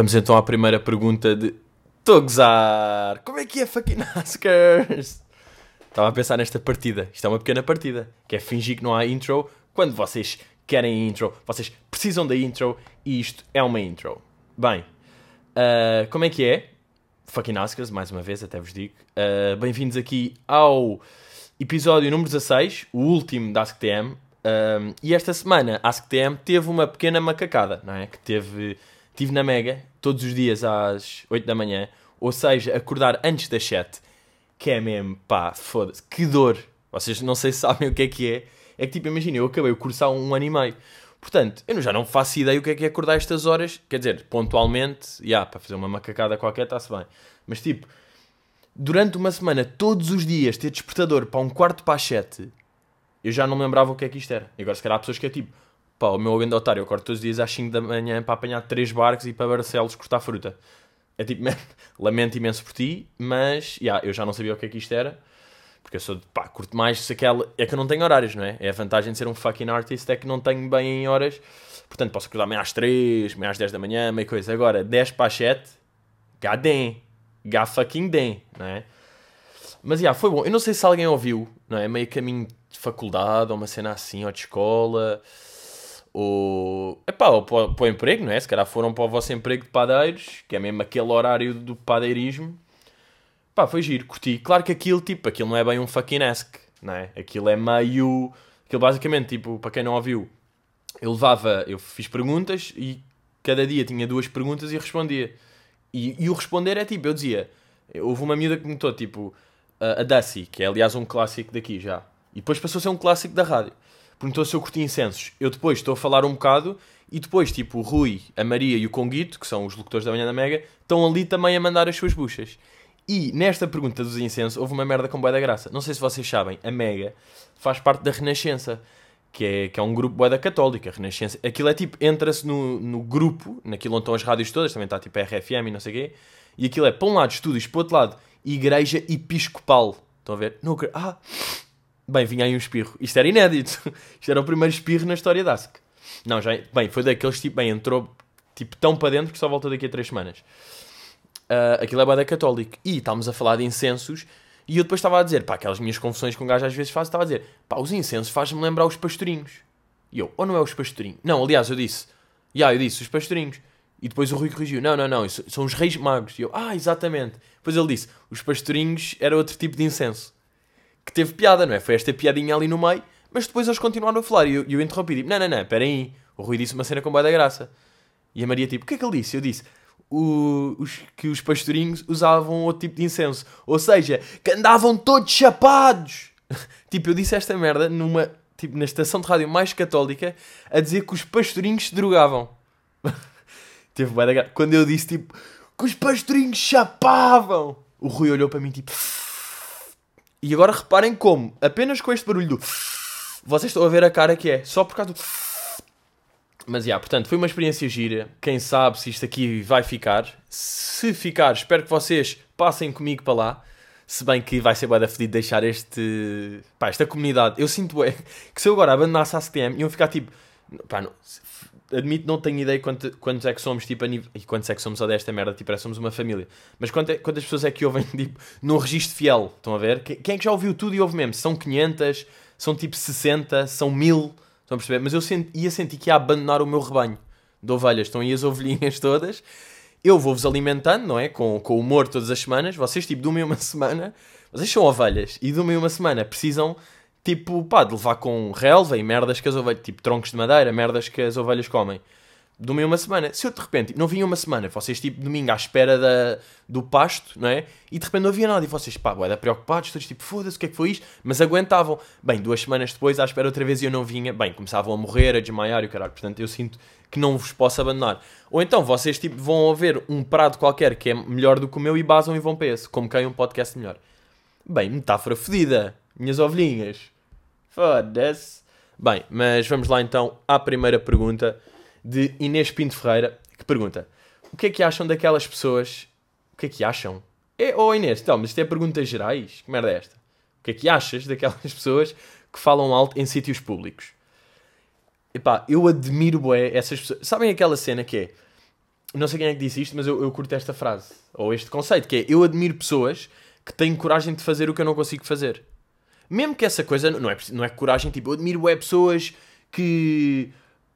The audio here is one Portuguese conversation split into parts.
Vamos então à primeira pergunta de. Estou! Como é que é fucking Oscars? Estava a pensar nesta partida. Isto é uma pequena partida. Que é fingir que não há intro quando vocês querem intro. Vocês precisam da intro e isto é uma intro. Bem, uh, como é que é? Fucking Oscars, mais uma vez, até vos digo. Uh, Bem-vindos aqui ao episódio número 16, o último da AskTM. Um, e esta semana a AskTM teve uma pequena macacada, não é? Que teve, tive na Mega todos os dias às 8 da manhã, ou seja, acordar antes das 7, que é mesmo, pá, foda-se, que dor. Vocês não sei se sabem o que é que é. É que tipo, imagina, eu acabei o curso há um ano e meio. Portanto, eu já não faço ideia o que é que é acordar estas horas. Quer dizer, pontualmente, já, yeah, para fazer uma macacada qualquer está-se bem. Mas tipo, durante uma semana, todos os dias, ter despertador para um quarto para as 7 eu já não lembrava o que é que isto era. E agora, se calhar, há pessoas que é tipo, pá, o meu grande otário, eu acordo todos os dias às 5 da manhã para apanhar 3 barcos e para Barcelos cortar fruta. É tipo, man, lamento imenso por ti, mas, yeah, eu já não sabia o que é que isto era. Porque eu sou de, pá, curto mais se aquela... É que eu não tenho horários, não é? É a vantagem de ser um fucking artist, é que não tenho bem em horas. Portanto, posso acordar meia às 3, meia às 10 da manhã, meia coisa. Agora, 10 para as 7, gadem. God fucking den, não é? Mas, yeah, foi bom. Eu não sei se alguém ouviu, não é? Meio caminho de faculdade, ou uma cena assim, ou de escola, ou, epá, ou para, para o emprego, não é? Se calhar foram para o vosso emprego de padeiros, que é mesmo aquele horário do padeirismo. Pá, foi giro, curti. Claro que aquilo, tipo, aquilo não é bem um fucking ask, não é? Aquilo é meio... Aquilo basicamente, tipo, para quem não ouviu, eu levava, eu fiz perguntas e cada dia tinha duas perguntas e respondia. E, e o responder é tipo, eu dizia, houve uma miúda que me notou, tipo, a Daci, que é aliás um clássico daqui já. E depois passou a ser um clássico da rádio. Perguntou se eu curti incensos. Eu depois estou a falar um bocado e depois, tipo, o Rui, a Maria e o Conguito, que são os locutores da manhã da Mega, estão ali também a mandar as suas buchas. E nesta pergunta dos incensos houve uma merda com boa da graça. Não sei se vocês sabem, a Mega faz parte da Renascença, que é, que é um grupo boa da católica. Renascença. Aquilo é tipo, entra-se no, no grupo, naquilo onde estão as rádios todas, também está tipo RFM e não sei o quê. E aquilo é, para um lado, estúdios, para o outro lado, Igreja Episcopal. Estão a ver? Não, ah, Bem, vinha aí um espirro. Isto era inédito. Isto era o primeiro espirro na história da ASC. Não, já. Bem, foi daqueles tipo. Bem, entrou tipo tão para dentro que só volta daqui a 3 semanas. Uh, aquilo é bada católico. E estávamos a falar de incensos. E eu depois estava a dizer, pá, aquelas minhas confusões com um gajo às vezes faz, estava a dizer, pá, os incensos fazem-me lembrar os pastorinhos. E eu, ou não é os pastorinhos? Não, aliás, eu disse, já, yeah, eu disse, os pastorinhos. E depois o Rui corrigiu, não, não, não, são os reis magos. E eu, ah, exatamente. Depois ele disse, os pastorinhos era outro tipo de incenso que teve piada, não é? Foi esta piadinha ali no meio, mas depois eles continuaram a falar e eu, eu interrompi, tipo, não, não, não, espera aí. O Rui disse uma cena com boa da graça. E a Maria, tipo, o que é que ele disse? Eu disse o, os, que os pastorinhos usavam outro tipo de incenso. Ou seja, que andavam todos chapados. tipo, eu disse esta merda numa, tipo, na estação de rádio mais católica a dizer que os pastorinhos se drogavam. Teve boa da graça. Quando eu disse, tipo, que os pastorinhos chapavam, o Rui olhou para mim, tipo e agora reparem como, apenas com este barulho do. Vocês estão a ver a cara que é, só por causa do. Mas, já, yeah, portanto, foi uma experiência gira. Quem sabe se isto aqui vai ficar. Se ficar, espero que vocês passem comigo para lá. Se bem que vai ser bué da fedido deixar este... Pá, esta comunidade. Eu sinto é que se eu agora abandonasse a CTM, iam ficar tipo... Pá, não, admito, não tenho ideia quantos, quantos é que somos, tipo, a nível, e quantos é que somos a desta merda, tipo, somos uma família. Mas quantas, é, quantas pessoas é que ouvem, tipo, num registro fiel? Estão a ver? Quem, é que já ouviu tudo e ouve mesmo? São 500, são tipo 60, são 1000, estão a perceber? Mas eu senti, ia sentir que ia abandonar o meu rebanho de ovelhas. Estão aí as ovelhinhas todas. Eu vou-vos alimentando, não é? Com, com humor todas as semanas. Vocês, tipo, de uma em uma semana, vocês são ovelhas e uma em uma semana precisam tipo, pá, de levar com relva e merdas que as ovelhas, tipo troncos de madeira, merdas que as ovelhas comem. Dormi uma semana. Se eu de repente não vinha uma semana, vocês tipo domingo à espera da, do pasto, não é? E de repente não havia nada. E vocês, pá, era preocupados, todos tipo, foda-se, o que é que foi isto? Mas aguentavam. Bem, duas semanas depois, à espera outra vez e eu não vinha. Bem, começavam a morrer, a desmaiar e o caralho. Portanto, eu sinto que não vos posso abandonar. Ou então vocês tipo vão ver um prato qualquer que é melhor do que o meu e basam e vão para esse. Como quem um podcast melhor. Bem, metáfora fedida. Minhas ovelhinhas. Foda-se. Bem, mas vamos lá então à primeira pergunta de Inês Pinto Ferreira, que pergunta: O que é que acham daquelas pessoas? O que é que acham? É, oh Inês, então, mas isto é perguntas gerais? Que merda é esta? O que é que achas daquelas pessoas que falam alto em sítios públicos? Epá, eu admiro bué essas pessoas. Sabem aquela cena que é? não sei quem é que disse isto, mas eu, eu curto esta frase, ou este conceito, que é, eu admiro pessoas que têm coragem de fazer o que eu não consigo fazer. Mesmo que essa coisa, não é, não é coragem, tipo, eu admiro pessoas que,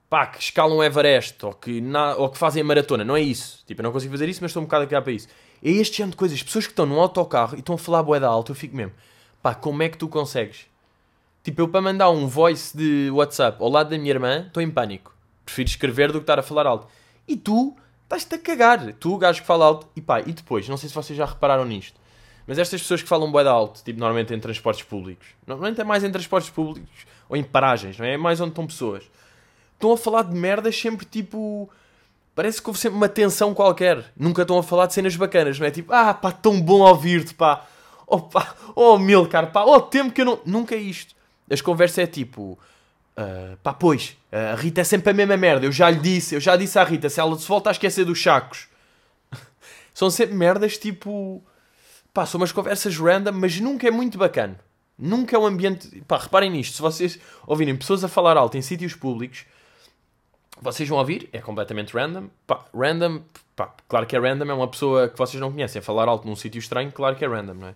pá, que escalam Everest, ou que, na, ou que fazem maratona, não é isso. Tipo, eu não consigo fazer isso, mas estou um bocado a para isso. É este género de coisas, pessoas que estão num autocarro e estão a falar boeda alta, eu fico mesmo, pá, como é que tu consegues? Tipo, eu para mandar um voice de WhatsApp ao lado da minha irmã, estou em pânico. Prefiro escrever do que estar a falar alto. E tu estás-te a cagar. Tu, o gajo que fala alto, e pá, e depois, não sei se vocês já repararam nisto, mas estas pessoas que falam bué alto, tipo, normalmente em transportes públicos, normalmente é mais em transportes públicos ou em paragens, não é? É mais onde estão pessoas. Estão a falar de merdas sempre tipo. Parece que houve sempre uma tensão qualquer. Nunca estão a falar de cenas bacanas, não é? Tipo, ah, pá, tão bom ouvir-te, pá. Oh, pá, oh, Milcar, pá, oh, tempo que eu não. Nunca é isto. As conversas é tipo, uh, pá, pois, a Rita é sempre a mesma merda. Eu já lhe disse, eu já disse à Rita, se ela se volta a esquecer dos sacos. São sempre merdas tipo. Pá, são umas conversas random, mas nunca é muito bacana. Nunca é um ambiente. Pá, reparem nisto. Se vocês ouvirem pessoas a falar alto em sítios públicos, vocês vão ouvir, é completamente random. Pá, random, pá, claro que é random, é uma pessoa que vocês não conhecem falar alto num sítio estranho, claro que é random, não é?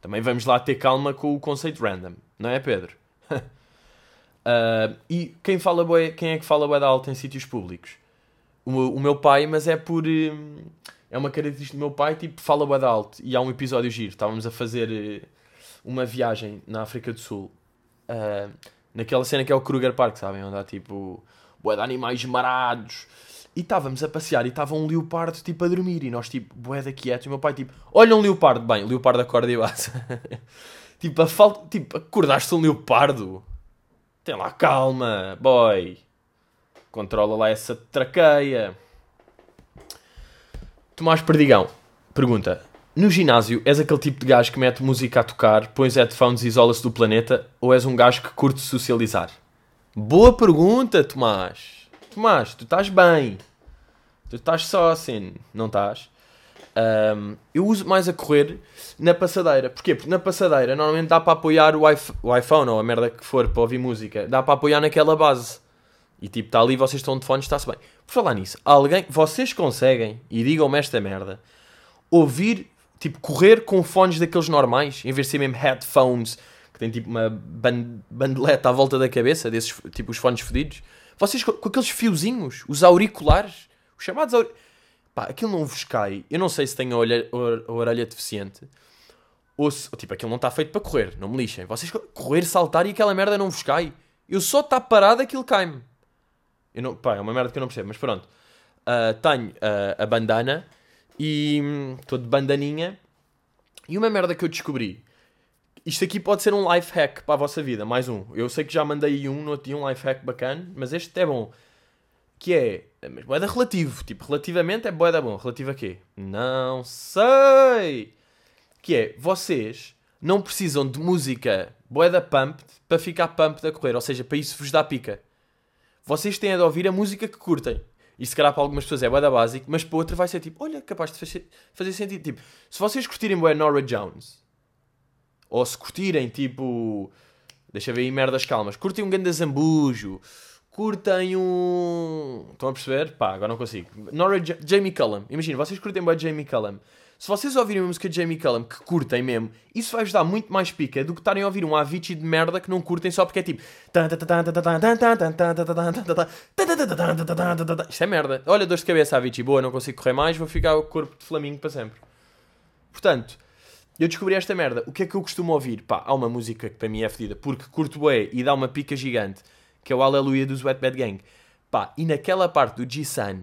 Também vamos lá ter calma com o conceito random, não é, Pedro? uh, e quem, fala quem é que fala bué alto em sítios públicos? O, o meu pai, mas é por. Hum, é uma característica do meu pai, tipo, fala bué alto. E há um episódio giro, estávamos a fazer eh, uma viagem na África do Sul, uh, naquela cena que é o Kruger Park, sabem? Onde há tipo. bué de animais marados. E estávamos a passear e estava um leopardo tipo a dormir. E nós tipo, bué da quietos. E o meu pai tipo, olha um leopardo. Bem, o leopardo acorda e basta. tipo, a falta. Tipo, acordaste um leopardo? Tem lá calma, boy. Controla lá essa traqueia. Tomás Perdigão pergunta: No ginásio és aquele tipo de gajo que mete música a tocar, pões headphones e isola-se do planeta, ou és um gajo que curte socializar? Boa pergunta, Tomás. Tomás, tu estás bem. Tu estás só assim, não estás? Um, eu uso mais a correr na passadeira. Porquê? Porque na passadeira normalmente dá para apoiar o, o iPhone ou a merda que for para ouvir música. Dá para apoiar naquela base. E tipo, está ali, vocês estão de fone, está-se bem. Por falar nisso, alguém, vocês conseguem, e digam-me esta merda, ouvir, tipo, correr com fones daqueles normais, em vez de ser mesmo headphones, que tem tipo uma band bandeleta à volta da cabeça, desses, tipo, os fones fodidos. Vocês com, aqueles fiozinhos, os auriculares, os chamados auriculares. Pá, aquilo não vos cai. Eu não sei se tem a, orelha, a orelha deficiente. Ou se, tipo, aquilo não está feito para correr. Não me lixem. Vocês correr, saltar e aquela merda não vos cai. Eu só está parado, aquilo cai-me. Eu não, pá, é uma merda que eu não percebo, mas pronto. Uh, tenho uh, a bandana e estou hum, de bandaninha. E uma merda que eu descobri. Isto aqui pode ser um life hack para a vossa vida, mais um. Eu sei que já mandei um, não tinha um life hack bacana, mas este é bom. Que é, mas boeda relativo. Tipo, relativamente é boeda bom. Relativo a quê? Não sei. Que é, vocês não precisam de música boeda pump para ficar pump a correr. Ou seja, para isso vos dá pica vocês têm de ouvir a música que curtem. E se calhar para algumas pessoas é bué da básico, mas para outra vai ser tipo, olha, capaz de fazer, sentido. Tipo, se vocês curtirem bué Nora Jones, ou se curtirem tipo, deixa ver aí merdas calmas, curtem um Ganda Zambujo, curtem um... Estão a perceber? Pá, agora não consigo. Nora Jamie Cullum, imagina, vocês curtem bué Jamie Cullum. Se vocês ouvirem a música de Jamie Cullum que curtem mesmo, isso vai-vos dar muito mais pica do que estarem a ouvir um Avicii de merda que não curtem só porque é tipo. Isto é merda. Olha, dor de cabeça, Avicii. Boa, não consigo correr mais, vou ficar o corpo de flamingo para sempre. Portanto, eu descobri esta merda. O que é que eu costumo ouvir? Pá, há uma música que para mim é fedida, porque curto bué e dá uma pica gigante, que é o Aleluia dos Wet Bad Gang. Pá, e naquela parte do G-Sun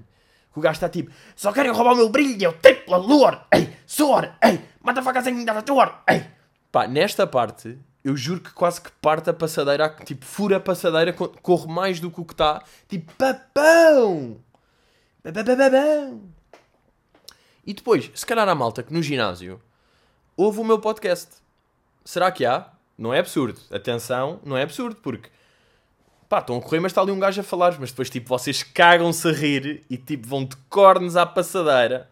o gajo está tipo, só querem roubar o meu brilho, eu triplo a ei, suor, ei, mata facas em da tua, ei. Pá, nesta parte, eu juro que quase que parte a passadeira, tipo, fura a passadeira, corre mais do que o que está, tipo, papão, papão. E depois, se calhar há malta que no ginásio ouve o meu podcast. Será que há? Não é absurdo. Atenção, não é absurdo, porque pá, estão a correr, mas está ali um gajo a falar, mas depois, tipo, vocês cagam-se a rir e, tipo, vão de cornos à passadeira.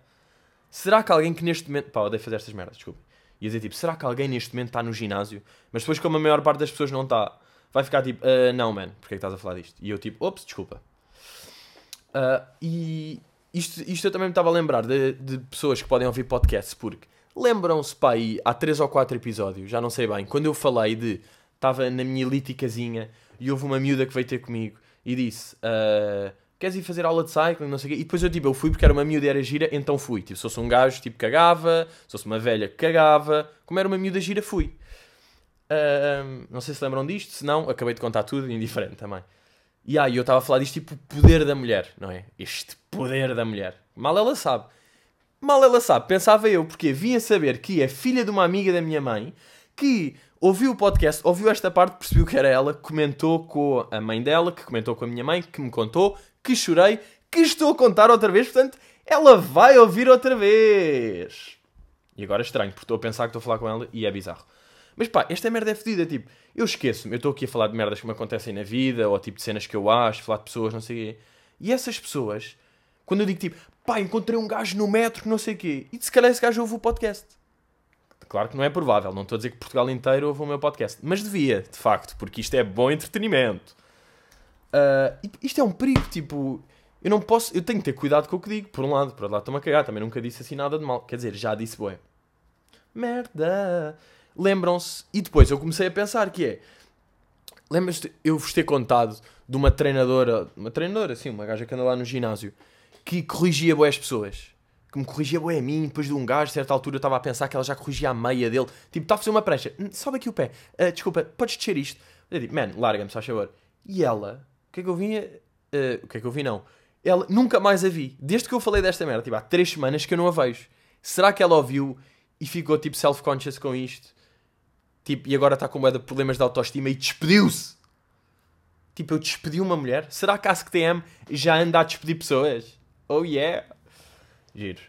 Será que alguém que neste momento. Pá, odeio fazer estas merdas, desculpa. Ia dizer, tipo, será que alguém neste momento está no ginásio, mas depois, como a maior parte das pessoas não está, vai ficar tipo, uh, não, man, porque é que estás a falar disto? E eu, tipo, ops, desculpa. Uh, e, isto, isto eu também me estava a lembrar de, de pessoas que podem ouvir podcasts, porque lembram-se, pá, aí, há 3 ou 4 episódios, já não sei bem, quando eu falei de. Estava na minha elíticazinha e houve uma miúda que veio ter comigo e disse: uh, Queres ir fazer aula de cycling? Não sei o quê. E depois eu, tipo, eu fui porque era uma miúda e era gira, então fui. Tipo, se fosse um gajo, tipo, cagava, se fosse uma velha, cagava. Como era uma miúda gira, fui. Uh, não sei se lembram disto, se não, acabei de contar tudo, indiferente também. E aí eu estava a falar disto tipo poder da mulher, não é? Este poder da mulher. Mal ela sabe. Mal ela sabe, pensava eu, porque vinha saber que é filha de uma amiga da minha mãe que ouviu o podcast, ouviu esta parte, percebeu que era ela, comentou com a mãe dela, que comentou com a minha mãe, que me contou, que chorei, que estou a contar outra vez, portanto, ela vai ouvir outra vez. E agora é estranho, porque estou a pensar que estou a falar com ela e é bizarro. Mas pá, esta merda é fedida, tipo, eu esqueço-me, eu estou aqui a falar de merdas que me acontecem na vida, ou tipo de cenas que eu acho, falar de pessoas, não sei o quê. E essas pessoas, quando eu digo tipo, pá, encontrei um gajo no metro não sei o quê, e se calhar esse gajo ouve o podcast. Claro que não é provável, não estou a dizer que Portugal inteiro ouve o meu podcast, mas devia, de facto, porque isto é bom entretenimento. Uh, isto é um perigo, tipo, eu não posso, eu tenho que ter cuidado com o que digo, por um lado, por outro lado estou-me a cagar, também nunca disse assim nada de mal, quer dizer, já disse boé. Merda lembram-se. E depois eu comecei a pensar que é. Lembras-te eu vos ter contado de uma treinadora, uma treinadora, sim, uma gaja que anda lá no ginásio, que corrigia boas pessoas. Que me corrigia boé a mim, depois de um gajo, a certa altura eu estava a pensar que ela já corrigia a meia dele. Tipo, está a fazer uma prancha, hum, sobe aqui o pé, uh, desculpa, podes descer isto. Eu digo, man, larga-me, faz favor. E ela, o que é que eu vinha? Uh, o que é que eu vi, não? Ela, nunca mais a vi. Desde que eu falei desta merda, tipo, há três semanas que eu não a vejo. Será que ela ouviu e ficou, tipo, self-conscious com isto? Tipo, e agora está com de problemas de autoestima e despediu-se. Tipo, eu despedi uma mulher. Será que a AskTM já anda a despedir pessoas? Oh yeah! Giro.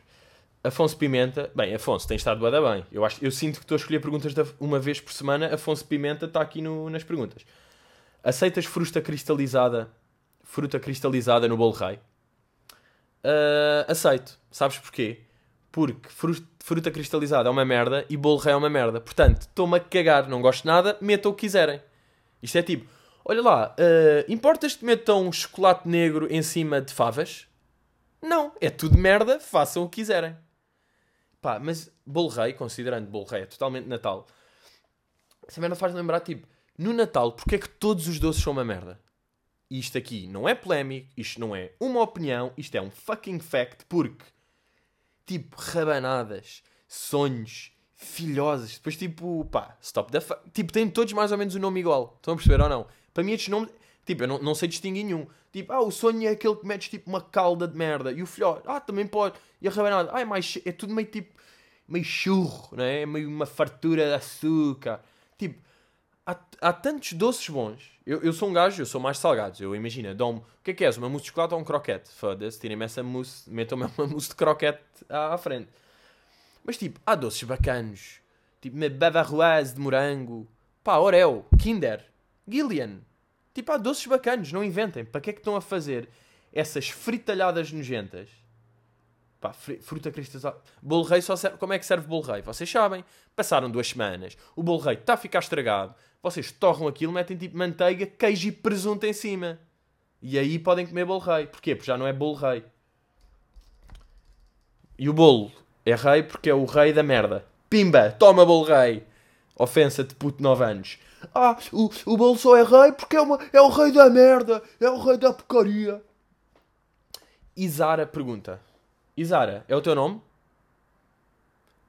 Afonso Pimenta. Bem, Afonso, tem estado bada bem. Eu, acho, eu sinto que estou a escolher perguntas de uma vez por semana. Afonso Pimenta está aqui no, nas perguntas. Aceitas fruta cristalizada, fruta cristalizada no bolo rei? Uh, aceito. Sabes porquê? Porque fruta cristalizada é uma merda e bolo rei é uma merda. Portanto, estou-me a cagar, não gosto de nada, metam o que quiserem. Isto é tipo, olha lá, uh, importas que metam chocolate negro em cima de favas? Não, é tudo merda, façam o que quiserem. Pá, mas bolo rei, considerando bolo rei é totalmente Natal, essa merda faz lembrar, tipo, no Natal, porque é que todos os doces são uma merda? isto aqui não é polémico, isto não é uma opinião, isto é um fucking fact, porque tipo rabanadas, sonhos, filhosas. Depois, tipo, pá, stop the fuck. Tipo, têm todos mais ou menos o nome igual. Estão a perceber ou não? Para mim, estes nomes, tipo, eu não, não sei distinguir nenhum. Tipo, ah, o sonho é aquele que metes tipo uma calda de merda. E o filhote, ah, também pode. E a rabanada, ah, é mais. É tudo meio tipo. meio churro, né? É meio uma fartura de açúcar. Tipo, há, há tantos doces bons. Eu, eu sou um gajo, eu sou mais salgados. Eu imagino, dou-me. O que é que és? Uma mousse de chocolate ou um croquete? Foda-se, tirem-me essa mousse, metam-me uma mousse de croquete à, à, frente. Mas tipo, há doces bacanos. Tipo, uma bavaroise de morango. Pá, Oreo, Kinder, Gillian. Tipo, há doces bacanos, não inventem. Para que é que estão a fazer essas fritalhadas nojentas? Pá, fruta cristalizada. Bolo rei só serve... Como é que serve bolo rei? Vocês sabem. Passaram duas semanas. O bolo rei está a ficar estragado. Vocês torram aquilo, metem tipo manteiga, queijo e presunto em cima. E aí podem comer bolo rei. Porquê? Porque já não é bolo rei. E o bolo é rei porque é o rei da merda. Pimba! Toma bolo rei! Ofensa de puto 9 anos. Ah, o, o bolo só é rei porque é, uma, é o rei da merda. É o rei da porcaria. Isara pergunta. Isara, é o teu nome?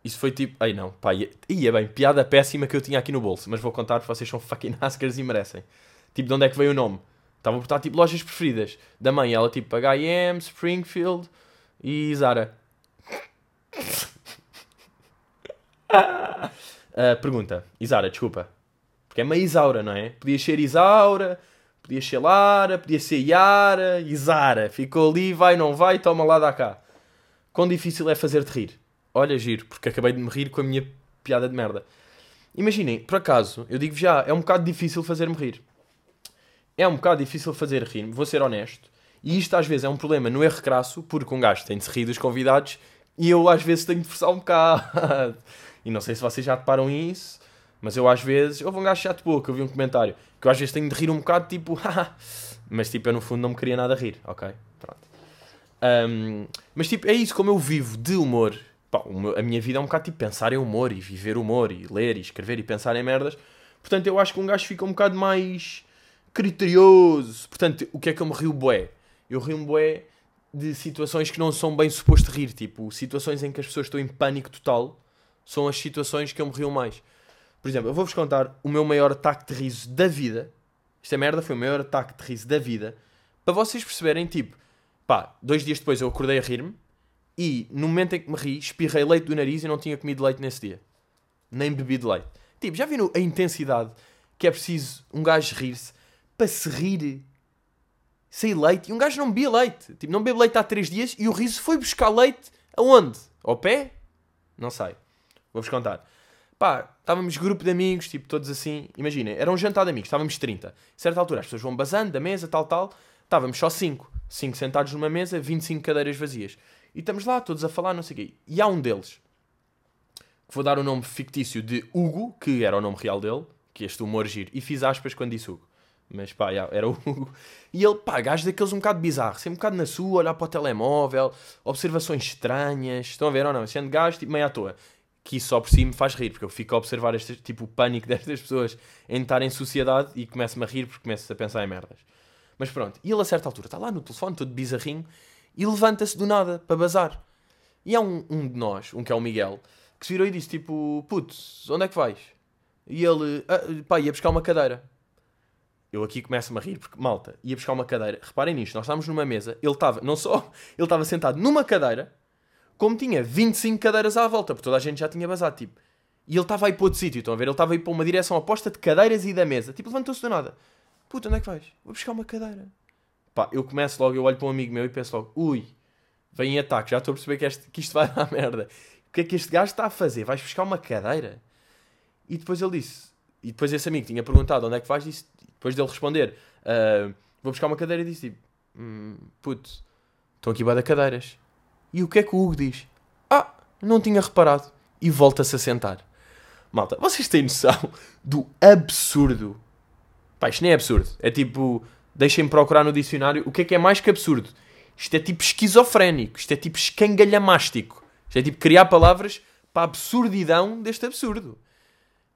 Isso foi tipo. Ai não, pá, ia, ia bem, piada péssima que eu tinha aqui no bolso, mas vou contar porque vocês são fucking Oscars e merecem. Tipo, de onde é que veio o nome? Estava a botar tipo lojas preferidas da mãe, ela tipo HM, Springfield e Zara. uh, pergunta, Isara, desculpa. Porque é uma Isaura, não é? Podia ser Isaura, podia ser Lara, podia ser Yara, Isara. Ficou ali, vai, não vai, toma lá, dá cá. Quão difícil é fazer-te rir? Olha, giro, porque acabei de me rir com a minha piada de merda. Imaginem, por acaso, eu digo já, é um bocado difícil fazer-me rir. É um bocado difícil fazer rir-me, vou ser honesto. E isto às vezes é um problema no erro crasso, porque um gajo tem de se rir dos convidados e eu às vezes tenho de forçar um bocado. E não sei se vocês já deparam isso, mas eu às vezes. Houve um gajo chato boca, eu vi um comentário, que eu às vezes tenho de rir um bocado, tipo, mas tipo, eu no fundo não me queria nada rir, ok? Pronto. Um, mas tipo, é isso, como eu vivo de humor. Pá, a minha vida é um bocado tipo pensar em humor e viver humor e ler e escrever e pensar em merdas. Portanto, eu acho que um gajo fica um bocado mais criterioso. Portanto, o que é que eu me rio bué? Eu rio-me bué de situações que não são bem suposto rir. Tipo, situações em que as pessoas estão em pânico total são as situações que eu me rio mais. Por exemplo, eu vou-vos contar o meu maior ataque de riso da vida. Esta merda foi o maior ataque de riso da vida. Para vocês perceberem, tipo, pá, dois dias depois eu acordei a rir-me e no momento em que me ri, espirrei leite do nariz e não tinha comido leite nesse dia. Nem bebi de leite. Tipo, já viram a intensidade que é preciso um gajo rir-se para se rir sem leite? E um gajo não bebia leite. Tipo, não bebe leite há 3 dias e o riso foi buscar leite aonde? Ao pé? Não sei. Vou-vos contar. Pá, estávamos grupo de amigos, tipo, todos assim. Imaginem, era um jantar de amigos, estávamos 30. A certa altura as pessoas vão basando da mesa, tal, tal. Estávamos só 5. 5 sentados numa mesa, 25 cadeiras vazias. E estamos lá, todos a falar, não sei o quê. E há um deles, vou dar o nome fictício de Hugo, que era o nome real dele, que este humor giro, e fiz aspas quando disse Hugo. Mas pá, já, era o Hugo. E ele, pá, gajo daqueles um bocado bizarro, sempre um bocado na sua, olhar para o telemóvel, observações estranhas. Estão a ver ou não? Sendo gajo, tipo, meio à toa. Que isso só por si me faz rir, porque eu fico a observar este tipo o pânico destas pessoas em estar em sociedade e começo-me a rir porque começo a pensar em merdas. Mas pronto, e ele a certa altura está lá no telefone, todo bizarrinho, e levanta-se do nada para bazar. E há um, um, de nós, um que é o Miguel, que se virou e disse tipo, putz, onde é que vais? E ele, ah, pá, ia buscar uma cadeira. Eu aqui começo-me a rir, porque, malta, ia buscar uma cadeira. Reparem nisto, nós estávamos numa mesa, ele estava, não só, ele estava sentado numa cadeira, como tinha 25 cadeiras à volta, porque toda a gente já tinha bazado, tipo. E ele estava aí para outro sítio, estão a ver? Ele estava aí para uma direção oposta de cadeiras e da mesa. Tipo, levantou-se do nada. Puta, onde é que vais? Vou buscar uma cadeira. Pá, eu começo logo, eu olho para um amigo meu e penso logo, ui, vem em ataque, já estou a perceber que, este, que isto vai dar merda. O que é que este gajo está a fazer? Vais buscar uma cadeira? E depois ele disse, e depois esse amigo tinha perguntado onde é que vais, disse, depois dele responder, uh, vou buscar uma cadeira, disse tipo, hum, puto, estão aqui da cadeiras. E o que é que o Hugo diz? Ah, não tinha reparado. E volta-se a sentar. Malta, vocês têm noção do absurdo? Pá, isto nem é absurdo. É tipo, Deixem-me procurar no dicionário o que é que é mais que absurdo. Isto é tipo esquizofrénico, isto é tipo escangalhamástico. Isto é tipo criar palavras para a absurdidão deste absurdo.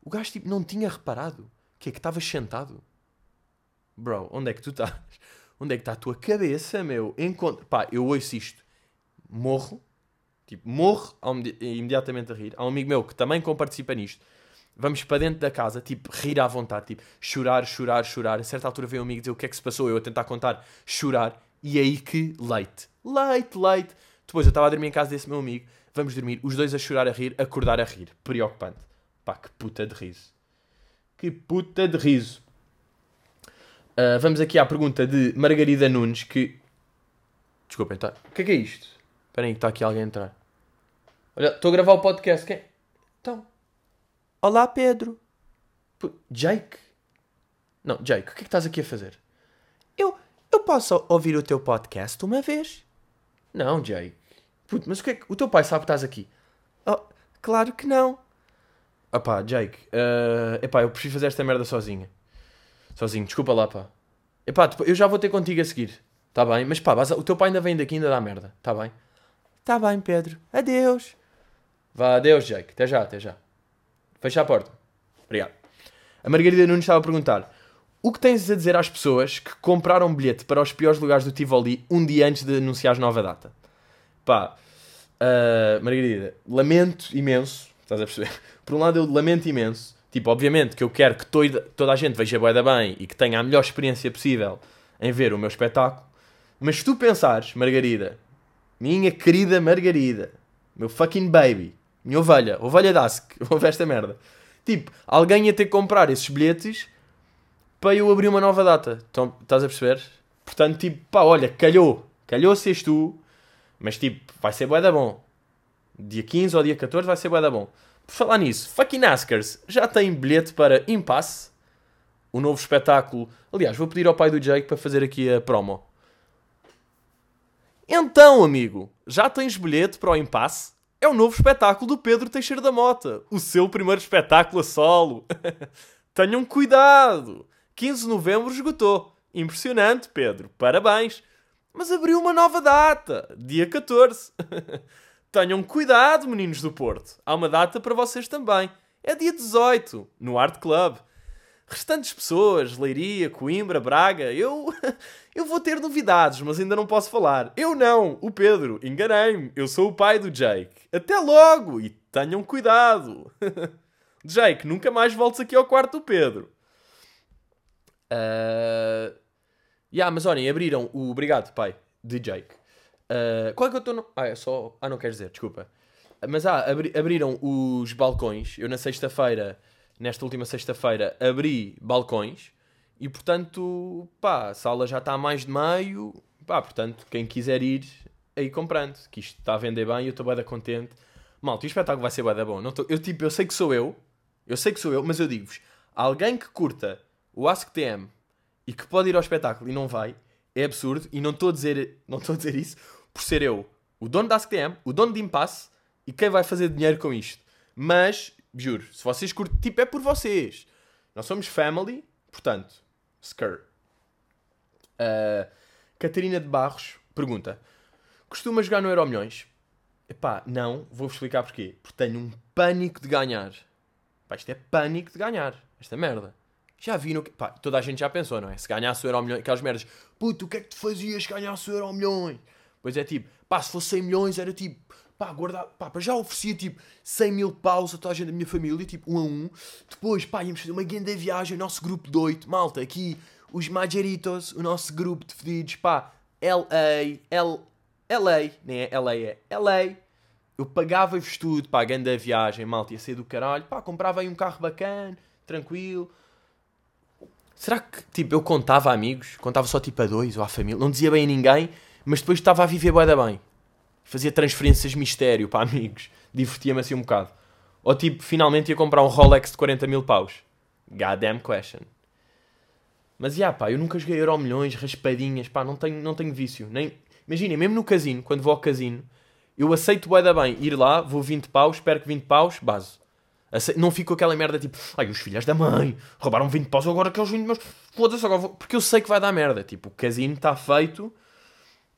O gajo tipo não tinha reparado que é que estavas sentado. Bro, onde é que tu estás? Onde é que está a tua cabeça, meu? Encontro... Pá, eu ouço isto. Morro. Tipo, morro imediatamente a rir. Há um amigo meu que também participa nisto vamos para dentro da casa, tipo, rir à vontade, tipo, chorar, chorar, chorar. A certa altura veio um amigo dizer o que é que se passou, eu a tentar contar, chorar, e aí que leite, leite, leite. Depois eu estava a dormir em casa desse meu amigo, vamos dormir, os dois a chorar, a rir, acordar a rir. Preocupante. Pá, que puta de riso. Que puta de riso. Uh, vamos aqui à pergunta de Margarida Nunes, que... Desculpem, tá... O que é que é isto? Espera aí que está aqui alguém a entrar. Olha, estou a gravar o podcast. Quem? Então, Olá, Pedro. P Jake? Não, Jake, o que é que estás aqui a fazer? Eu, eu posso ouvir o teu podcast uma vez? Não, Jake. Puto, mas o que é que... O teu pai sabe que estás aqui? Oh, claro que não. Ah pá, Jake. Uh, epá, eu prefiro fazer esta merda sozinha. Sozinho, desculpa lá, pá. Epá, eu já vou ter contigo a seguir. Tá bem? Mas pá, o teu pai ainda vem daqui e ainda dá merda. Tá bem? Tá bem, Pedro. Adeus. Vá, adeus, Jake. Até já, até já. Fecha a porta. Obrigado. A Margarida Nunes estava a perguntar: o que tens a dizer às pessoas que compraram um bilhete para os piores lugares do Tivoli um dia antes de anunciar a nova data? Pá, uh, Margarida, lamento imenso. Estás a perceber? Por um lado, eu lamento imenso. Tipo, obviamente que eu quero que toda, toda a gente veja Boeda bem e que tenha a melhor experiência possível em ver o meu espetáculo. Mas se tu pensares, Margarida, minha querida Margarida, meu fucking baby, minha ovelha, ovelha Dask, ouve esta merda. Tipo, alguém ia ter que comprar esses bilhetes para eu abrir uma nova data. Então, estás a perceber? Portanto, tipo, pá, olha, calhou. Calhou seres tu, mas tipo, vai ser bué da bom. Dia 15 ou dia 14 vai ser bué da bom. Por falar nisso, fucking Askers já tem bilhete para Impasse, o novo espetáculo. Aliás, vou pedir ao pai do Jake para fazer aqui a promo. Então, amigo, já tens bilhete para o Impasse? é o novo espetáculo do Pedro Teixeira da Mota. O seu primeiro espetáculo a solo. Tenham cuidado! 15 de novembro esgotou. Impressionante, Pedro. Parabéns. Mas abriu uma nova data, dia 14. Tenham cuidado, meninos do Porto. Há uma data para vocês também. É dia 18, no Art Club. Restantes pessoas, Leiria, Coimbra, Braga, eu eu vou ter novidades, mas ainda não posso falar. Eu não, o Pedro, enganei-me. Eu sou o pai do Jake. Até logo e tenham cuidado. Jake, nunca mais voltes aqui ao quarto do Pedro. Uh... Yeah, mas olhem, abriram o Obrigado, pai, de Jake. Uh... Qual é que eu estou. No... Ah, é só. Ah, não queres dizer, desculpa. Mas ah, abri... abriram os balcões. Eu na sexta-feira, nesta última sexta-feira, abri balcões. E portanto, pá, a sala já está a mais de meio. Pá, portanto, quem quiser ir, aí comprando. Que isto está a vender bem e eu estou bem contente. Malta, o espetáculo vai ser bem bom. Não tô... Eu, tipo, eu sei que sou eu. Eu sei que sou eu, mas eu digo-vos. Alguém que curta o AskTM e que pode ir ao espetáculo e não vai, é absurdo. E não estou a dizer, não estou a dizer isso por ser eu o dono da AskTM, o dono de Impasse e quem vai fazer dinheiro com isto. Mas, juro, se vocês curtem, tipo, é por vocês. Nós somos family, portanto, Skr. Uh, Catarina de Barros pergunta: Costuma jogar no Euro Milhões? Epá, não, vou-vos explicar porquê. Porque tenho um pânico de ganhar. Pá, isto é pânico de ganhar. Esta merda. Já vi no. Pá, toda a gente já pensou, não é? Se ganhasse o Euro Milhões, aquelas merdas. Puto, o que é que tu fazias se ganhasse o Euro Milhões? Pois é tipo, pá, se fosse 100 milhões era tipo, pá, guardar, pá, já oferecia tipo 100 mil paus a toda a gente da minha família, tipo, um a um. Depois, pá, íamos fazer uma grande viagem, o nosso grupo de oito, malta, aqui, os Majeritos, o nosso grupo de fedidos, pá, LA, L, LA, nem é LA, é LA. Eu pagava-vos tudo, pá, grande viagem, malta, ia ser do caralho, pá, comprava aí um carro bacana, tranquilo. Será que, tipo, eu contava a amigos? Contava só, tipo, a dois ou à família? Não dizia bem a ninguém, mas depois estava a viver bué da bem. Fazia transferências mistério para amigos. Divertia-me assim um bocado. Ou tipo, finalmente ia comprar um Rolex de 40 mil paus. Goddamn question. Mas, já, pá, eu nunca joguei Euro milhões, raspadinhas, pá, não tenho, não tenho vício. Nem... Imaginem, mesmo no casino, quando vou ao casino, eu aceito bué da bem ir lá, vou 20 paus, espero que 20 paus, base. Não fico aquela merda tipo, ai, os filhos da mãe roubaram 20 paus, agora que eles 20 mas foda-se, agora vou... Porque eu sei que vai dar merda. Tipo, o casino está feito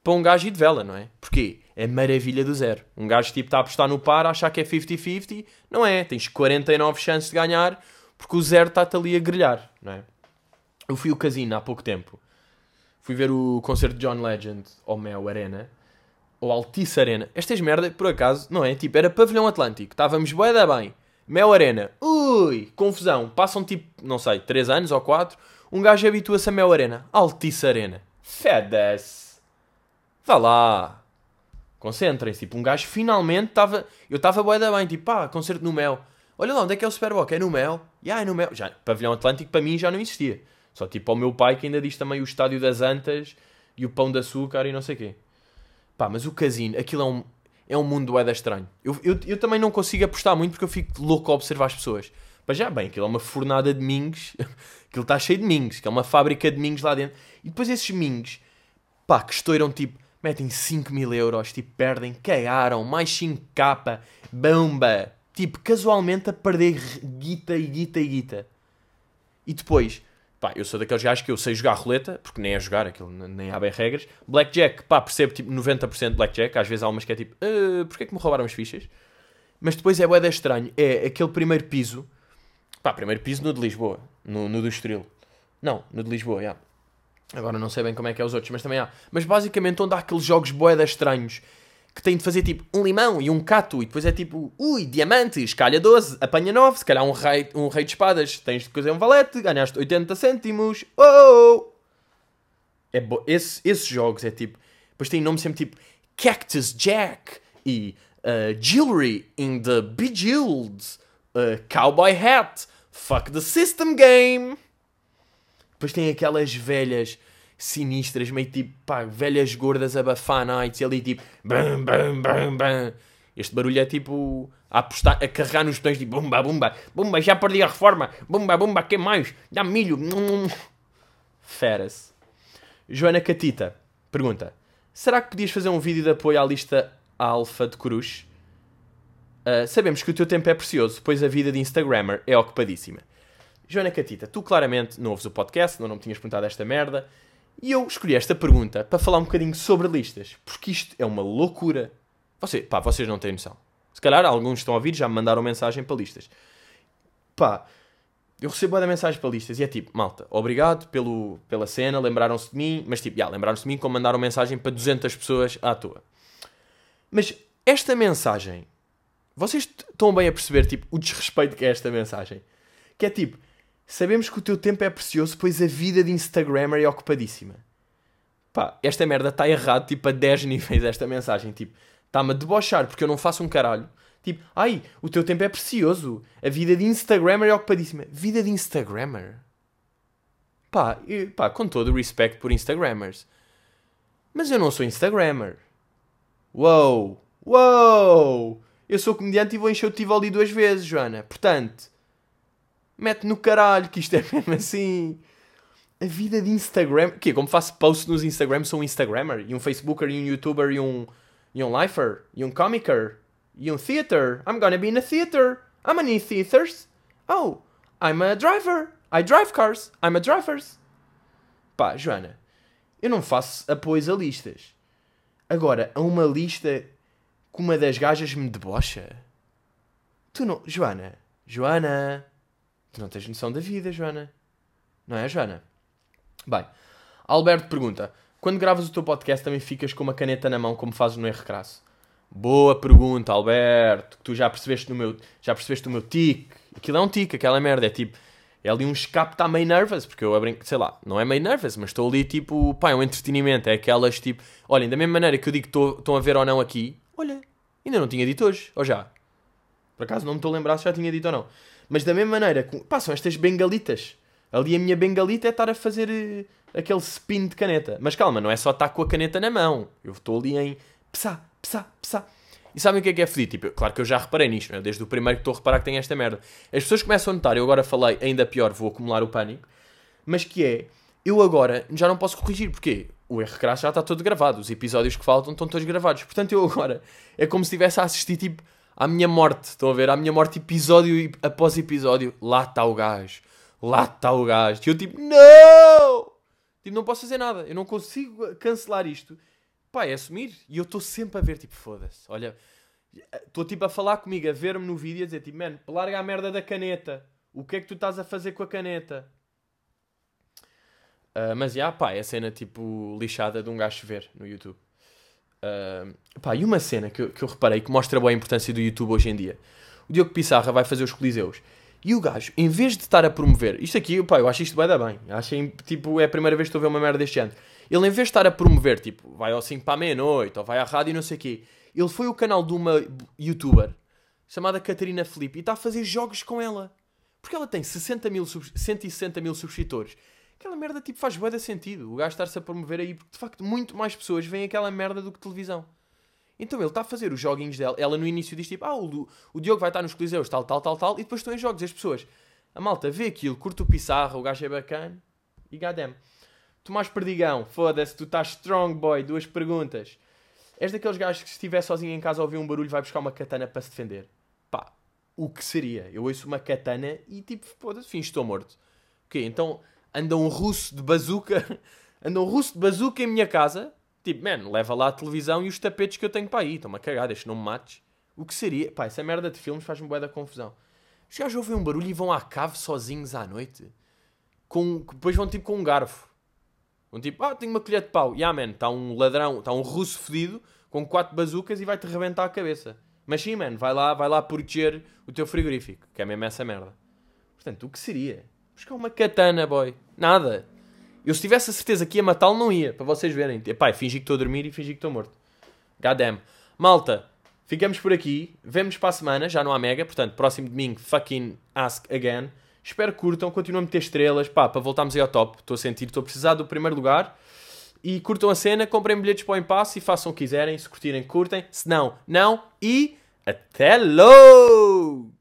para um gajo ir de vela, não é? Porquê? É maravilha do zero. Um gajo tipo está a apostar no par, achar que é 50-50, não é? Tens 49 chances de ganhar porque o zero está-te ali a grelhar, não é? Eu fui ao casino há pouco tempo. Fui ver o concerto de John Legend ao Mel Arena, ou Altice Arena. Estas merda, por acaso, não é? Tipo, era Pavilhão Atlântico, estávamos bué da bem. Mel Arena, ui, confusão. Passam tipo, não sei, 3 anos ou 4. Um gajo habitua-se a Mel Arena. Altice Arena. Fede-se. Vá lá. Concentrem-se. Tipo, um gajo finalmente estava. Eu estava bué da bem, tipo, pá, concerto no Mel. Olha lá, onde é que é o Superboc? É no Mel? Ya, yeah, é no Mel. Já, Pavilhão Atlântico para mim já não existia. Só tipo ao meu pai que ainda diz também o Estádio das Antas e o Pão de Açúcar e não sei o quê. Pá, mas o casino, aquilo é um, é um mundo bué da estranho. Eu, eu, eu também não consigo apostar muito porque eu fico louco a observar as pessoas. Mas já, bem, aquilo é uma fornada de mingos. aquilo está cheio de mingos, que é uma fábrica de mingos lá dentro. E depois esses mingos, pá, que estouram tipo metem 5 mil euros, tipo, perdem, cagaram, mais 5k, bomba. Tipo, casualmente a perder guita e guita e guita. E depois, pá, eu sou daqueles gajos que eu sei jogar roleta, porque nem é jogar, aquilo nem há bem regras. Blackjack, pá, percebo tipo 90% de Blackjack, às vezes há umas que é tipo, uh, porquê é que me roubaram as fichas? Mas depois é boeda estranho, é aquele primeiro piso, pá, primeiro piso no de Lisboa, no, no do Estoril. Não, no de Lisboa, já. Yeah. Agora não sei bem como é que é os outros, mas também há. Mas basicamente onde há aqueles jogos boedas estranhos que têm de fazer tipo um limão e um cato e depois é tipo, ui, diamantes, calha 12, apanha 9, se calhar um rei, um rei de espadas, tens de fazer um valete, ganhaste 80 cêntimos, oh! É bo... Esse, esses jogos é tipo, depois tem nome sempre tipo Cactus Jack e uh, Jewelry in the Bejeweled, uh, Cowboy Hat, Fuck the System Game. Depois tem aquelas velhas sinistras, meio tipo, pá, velhas gordas a bafar nights e ali tipo, bam, bam, bam, bam. Este barulho é tipo a apostar, a carregar nos botões tipo, bumba, bumba, bumba, já perdi a reforma, bumba, bumba, que mais? Dá milho. Feras. Joana Catita pergunta: Será que podias fazer um vídeo de apoio à lista alfa de Cruz? Uh, sabemos que o teu tempo é precioso, pois a vida de Instagrammer é ocupadíssima. Joana Catita, tu claramente não ouves o podcast, não, não me tinhas perguntado esta merda. E eu escolhi esta pergunta para falar um bocadinho sobre listas, porque isto é uma loucura. Você, pá, vocês não têm noção. Se calhar alguns estão a ouvir já me mandaram mensagem para listas. Pá, eu recebo a mensagem para listas e é tipo, malta, obrigado pelo, pela cena, lembraram-se de mim, mas tipo, já, lembraram-se de mim como mandaram mensagem para 200 pessoas à toa. Mas esta mensagem, vocês estão bem a perceber, tipo, o desrespeito que é esta mensagem? Que é tipo, sabemos que o teu tempo é precioso, pois a vida de Instagrammer é ocupadíssima. Pá, esta merda está errado, tipo, a 10 níveis esta mensagem, tipo, está-me a debochar porque eu não faço um caralho. Tipo, ai, o teu tempo é precioso. A vida de Instagrammer é ocupadíssima. Vida de Instagrammer? Pá, eu, pá, com todo o respeito por Instagrammers. Mas eu não sou Instagrammer. Uou! Uou! Eu sou comediante e vou encher o Tivoli duas vezes, Joana. Portanto, mete no caralho que isto é mesmo assim. A vida de Instagram. O quê? Como faço posts nos Instagram, sou um Instagrammer? E um Facebooker, e um YouTuber, e um, e um Lifer? E um Comicer? E um theater. I'm gonna be in a theater. I'm in theaters. Oh, I'm a driver. I drive cars. I'm a drivers. Pá, Joana, eu não faço apoios a listas. Agora, a uma lista que uma das gajas me debocha. Tu não. Joana, Joana, tu não tens noção da vida, Joana. Não é, Joana? Bem, Alberto pergunta: quando gravas o teu podcast também ficas com uma caneta na mão como fazes no R Crasso? Boa pergunta, Alberto. Tu já percebeste no meu, já percebeste o meu tique. Aquilo é um tique, aquela merda. É tipo, é ali um escape, está meio nervous, porque eu abro, sei lá, não é meio nervous, mas estou ali tipo, pá, é um entretenimento. É aquelas tipo, olhem, da mesma maneira que eu digo que estão a ver ou não aqui, olha, ainda não tinha dito hoje, ou já? Por acaso não me estou a lembrar se já tinha dito ou não. Mas da mesma maneira, pá, são estas bengalitas. Ali a minha bengalita é estar a fazer uh, aquele spin de caneta. Mas calma, não é só estar com a caneta na mão. Eu estou ali em psá, psá, psá. E sabem o que é que é fedido? Tipo, claro que eu já reparei nisto, né? desde o primeiro que estou a reparar que tem esta merda. As pessoas começam a notar, eu agora falei, ainda pior, vou acumular o pânico, mas que é, eu agora já não posso corrigir, porque o R já está todo gravado, os episódios que faltam estão todos gravados. Portanto, eu agora, é como se estivesse a assistir, tipo, à minha morte, estão a ver? À minha morte, episódio após episódio, lá está o gajo, lá está o gajo. E eu tipo, não! Tipo, não posso fazer nada, eu não consigo cancelar isto pá, é assumir. E eu estou sempre a ver, tipo, foda-se. Olha, estou tipo a falar comigo, a ver-me no vídeo e a dizer, tipo, mano, larga a merda da caneta. O que é que tu estás a fazer com a caneta? Uh, mas, já, pá, é a cena, tipo, lixada de um gajo ver no YouTube. Uh, pá, e uma cena que eu, que eu reparei que mostra bem a importância do YouTube hoje em dia. O Diogo Pissarra vai fazer os Coliseus. E o gajo, em vez de estar a promover... Isto aqui, pá, eu acho isto bem da bem. Achei, tipo, é a primeira vez que estou a ver uma merda deste ano ele, em vez de estar a promover, tipo, vai ao 5 para a meia-noite, ou vai à rádio e não sei o quê, ele foi o canal de uma youtuber chamada Catarina Felipe e está a fazer jogos com ela. Porque ela tem 60 mil, 160 mil subscritores. Aquela merda, tipo, faz bué de sentido. O gajo estar-se a promover aí, porque de facto muito mais pessoas veem aquela merda do que televisão. Então ele está a fazer os joguinhos dela. Ela no início diz tipo, ah, o, o Diogo vai estar nos Coliseus, tal, tal, tal, tal, e depois estão em jogos. As pessoas, a malta vê aquilo, curta o pissarra, o gajo é bacana, e goddamn. Tomás Perdigão, foda-se, tu estás strong boy. Duas perguntas. És daqueles gajos que se estiver sozinho em casa ouvir um barulho vai buscar uma katana para se defender? Pá, o que seria? Eu ouço uma katana e tipo, foda-se, fim, estou morto. Ok, então anda um russo de bazuca, anda um russo de bazuca em minha casa. Tipo, man, leva lá a televisão e os tapetes que eu tenho para aí. Estão-me a cagar, deixa não me mates. O que seria? Pá, essa merda de filmes faz-me bué da confusão. Os gajos ouvem um barulho e vão à cave sozinhos à noite. Com, depois vão tipo com um garfo. Um tipo, ah, tenho uma colher de pau. Yeah, man, está um ladrão, está um russo fedido com quatro bazucas e vai-te rebentar a cabeça. Mas sim, man, vai lá, vai lá proteger o teu frigorífico, que é mesmo essa merda. Portanto, o que seria? Buscar uma katana, boy. Nada. Eu se tivesse a certeza que ia matá-lo, não ia, para vocês verem. Epá, fingi que estou a dormir e fingi que estou morto. Goddamn. Malta, ficamos por aqui. Vemos para a semana, já não há mega, portanto, próximo domingo, fucking ask again. Espero que curtam, continuem a meter estrelas, pá, para voltarmos aí ao top. Estou a sentir, estou a precisar do primeiro lugar. E curtam a cena, comprem bilhetes para o impasse e façam o que quiserem. Se curtirem, curtem. Se não, não. E até logo!